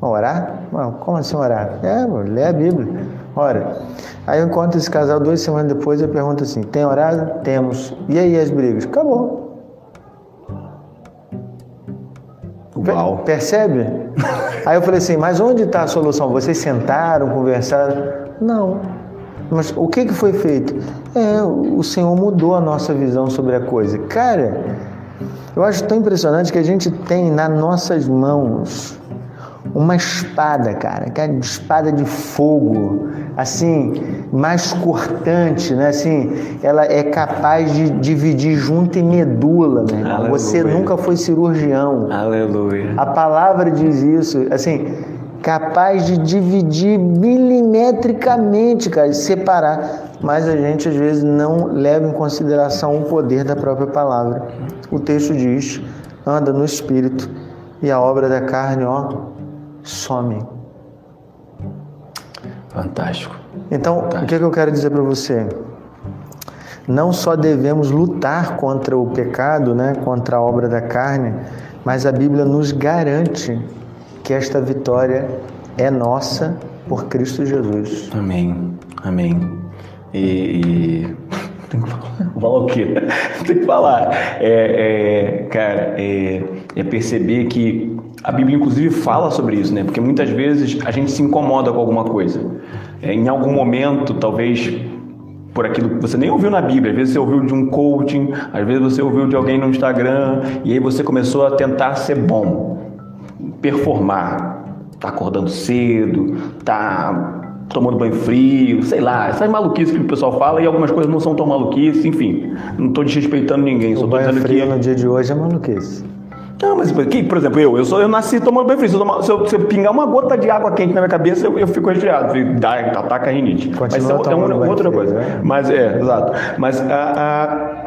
A: Vamos orar? como assim orar? É, lê a Bíblia. Ora. Aí eu encontro esse casal duas semanas depois e eu pergunto assim: tem orado? Temos. E aí as brigas? Acabou.
B: Uau.
A: Percebe? aí eu falei assim: mas onde está a solução? Vocês sentaram, conversaram? Não. Mas o que, que foi feito? É, o Senhor mudou a nossa visão sobre a coisa. Cara, eu acho tão impressionante que a gente tem nas nossas mãos uma espada, cara, que é uma espada de fogo, assim, mais cortante, né? Assim, ela é capaz de dividir junto em medula, meu irmão. Você nunca foi cirurgião.
B: Aleluia.
A: A palavra diz isso, assim, capaz de dividir milimetricamente, cara, de separar. Mas a gente às vezes não leva em consideração o poder da própria palavra. O texto diz: anda no espírito e a obra da carne, ó, some.
B: Fantástico.
A: Então, Fantástico. o que, é que eu quero dizer para você? Não só devemos lutar contra o pecado, né, contra a obra da carne, mas a Bíblia nos garante que esta vitória é nossa por Cristo Jesus.
B: Amém. Amém. E, e... tem que falar, falar o quê? tem que falar. É, é, cara, é, é perceber que a Bíblia inclusive fala sobre isso, né? Porque muitas vezes a gente se incomoda com alguma coisa. É, em algum momento, talvez por aquilo que você nem ouviu na Bíblia. Às vezes você ouviu de um coaching, às vezes você ouviu de alguém no Instagram, e aí você começou a tentar ser bom, performar. Tá acordando cedo, tá tomando banho frio, sei lá, essas maluquices que o pessoal fala e algumas coisas não são tão maluquices, enfim. Não estou desrespeitando ninguém,
A: o
B: só
A: estou
B: dizendo
A: frio
B: que.
A: no dia de hoje é maluquice.
B: Não, mas que, por exemplo, eu, eu, sou, eu nasci tomando banho frio. Se eu, tomar, se, eu, se eu, pingar uma gota de água quente na minha cabeça, eu, eu fico resfriado, dá, ataca a rinite.
A: Continua
B: mas é, é uma, outra
A: frio,
B: coisa.
A: Né?
B: Mas é, exato. Mas a, a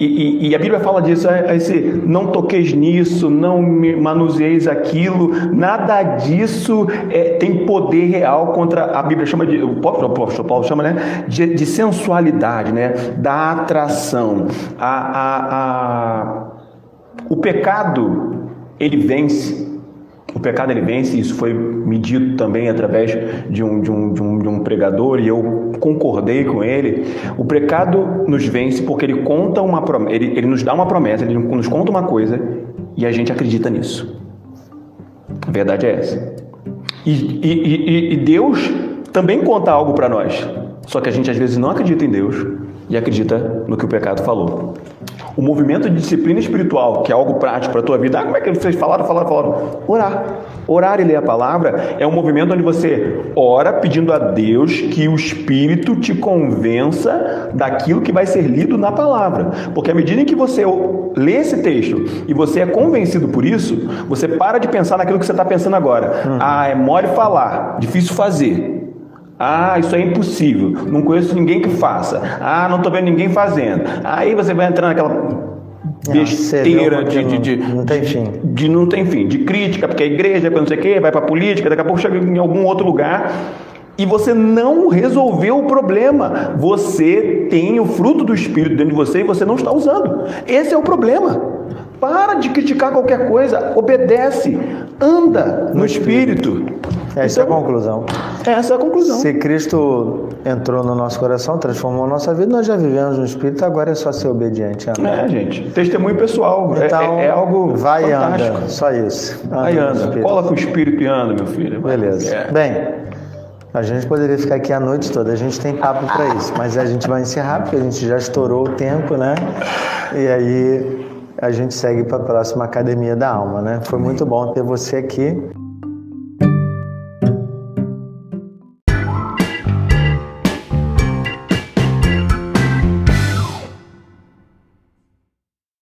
B: e, e, e, a Bíblia fala disso, é, é esse não toqueis nisso, não manuseis aquilo, nada disso é, tem poder real contra a Bíblia chama de, o apóstolo Paulo chama né, de, de sensualidade, né, da atração. A, a, a, o pecado ele vence o pecado ele vence, isso foi medido também através de um, de, um, de, um, de um pregador e eu concordei com ele. O pecado nos vence porque ele conta uma ele, ele nos dá uma promessa, ele nos conta uma coisa e a gente acredita nisso. A verdade é essa. E, e, e, e Deus também conta algo para nós, só que a gente às vezes não acredita em Deus e acredita no que o pecado falou. O movimento de disciplina espiritual, que é algo prático para a tua vida, ah, como é que vocês falaram, falaram, falaram? Orar. Orar e ler a palavra é um movimento onde você ora pedindo a Deus que o Espírito te convença daquilo que vai ser lido na palavra. Porque à medida em que você lê esse texto e você é convencido por isso, você para de pensar naquilo que você está pensando agora. Uhum. Ah, é mole falar, difícil fazer. Ah, isso é impossível. Não conheço ninguém que faça. Ah, não estou vendo ninguém fazendo. Aí você vai entrar naquela besteira de, de, de,
A: não tem fim.
B: De, não tem fim, de crítica, porque a igreja, não sei o quê, vai para a política, daqui a pouco chega em algum outro lugar e você não resolveu o problema. Você tem o fruto do Espírito dentro de você e você não está usando. Esse é o problema. Para de criticar qualquer coisa, obedece, anda no, no Espírito.
A: Espírito. Essa então, é a conclusão.
B: Essa é a conclusão.
A: Se Cristo entrou no nosso coração, transformou a nossa vida, nós já vivemos no Espírito, agora é só ser obediente.
B: Amém. É, gente. Testemunho pessoal. É, então, é, é algo
A: vai
B: fantástico.
A: e anda. Só isso.
B: Anda vai e anda. Cola com o Espírito e anda, meu filho.
A: Beleza. É. Bem, a gente poderia ficar aqui a noite toda, a gente tem papo para isso, mas a gente vai encerrar porque a gente já estourou o tempo, né? E aí a gente segue para a próxima Academia da Alma, né? Foi muito bom ter você aqui.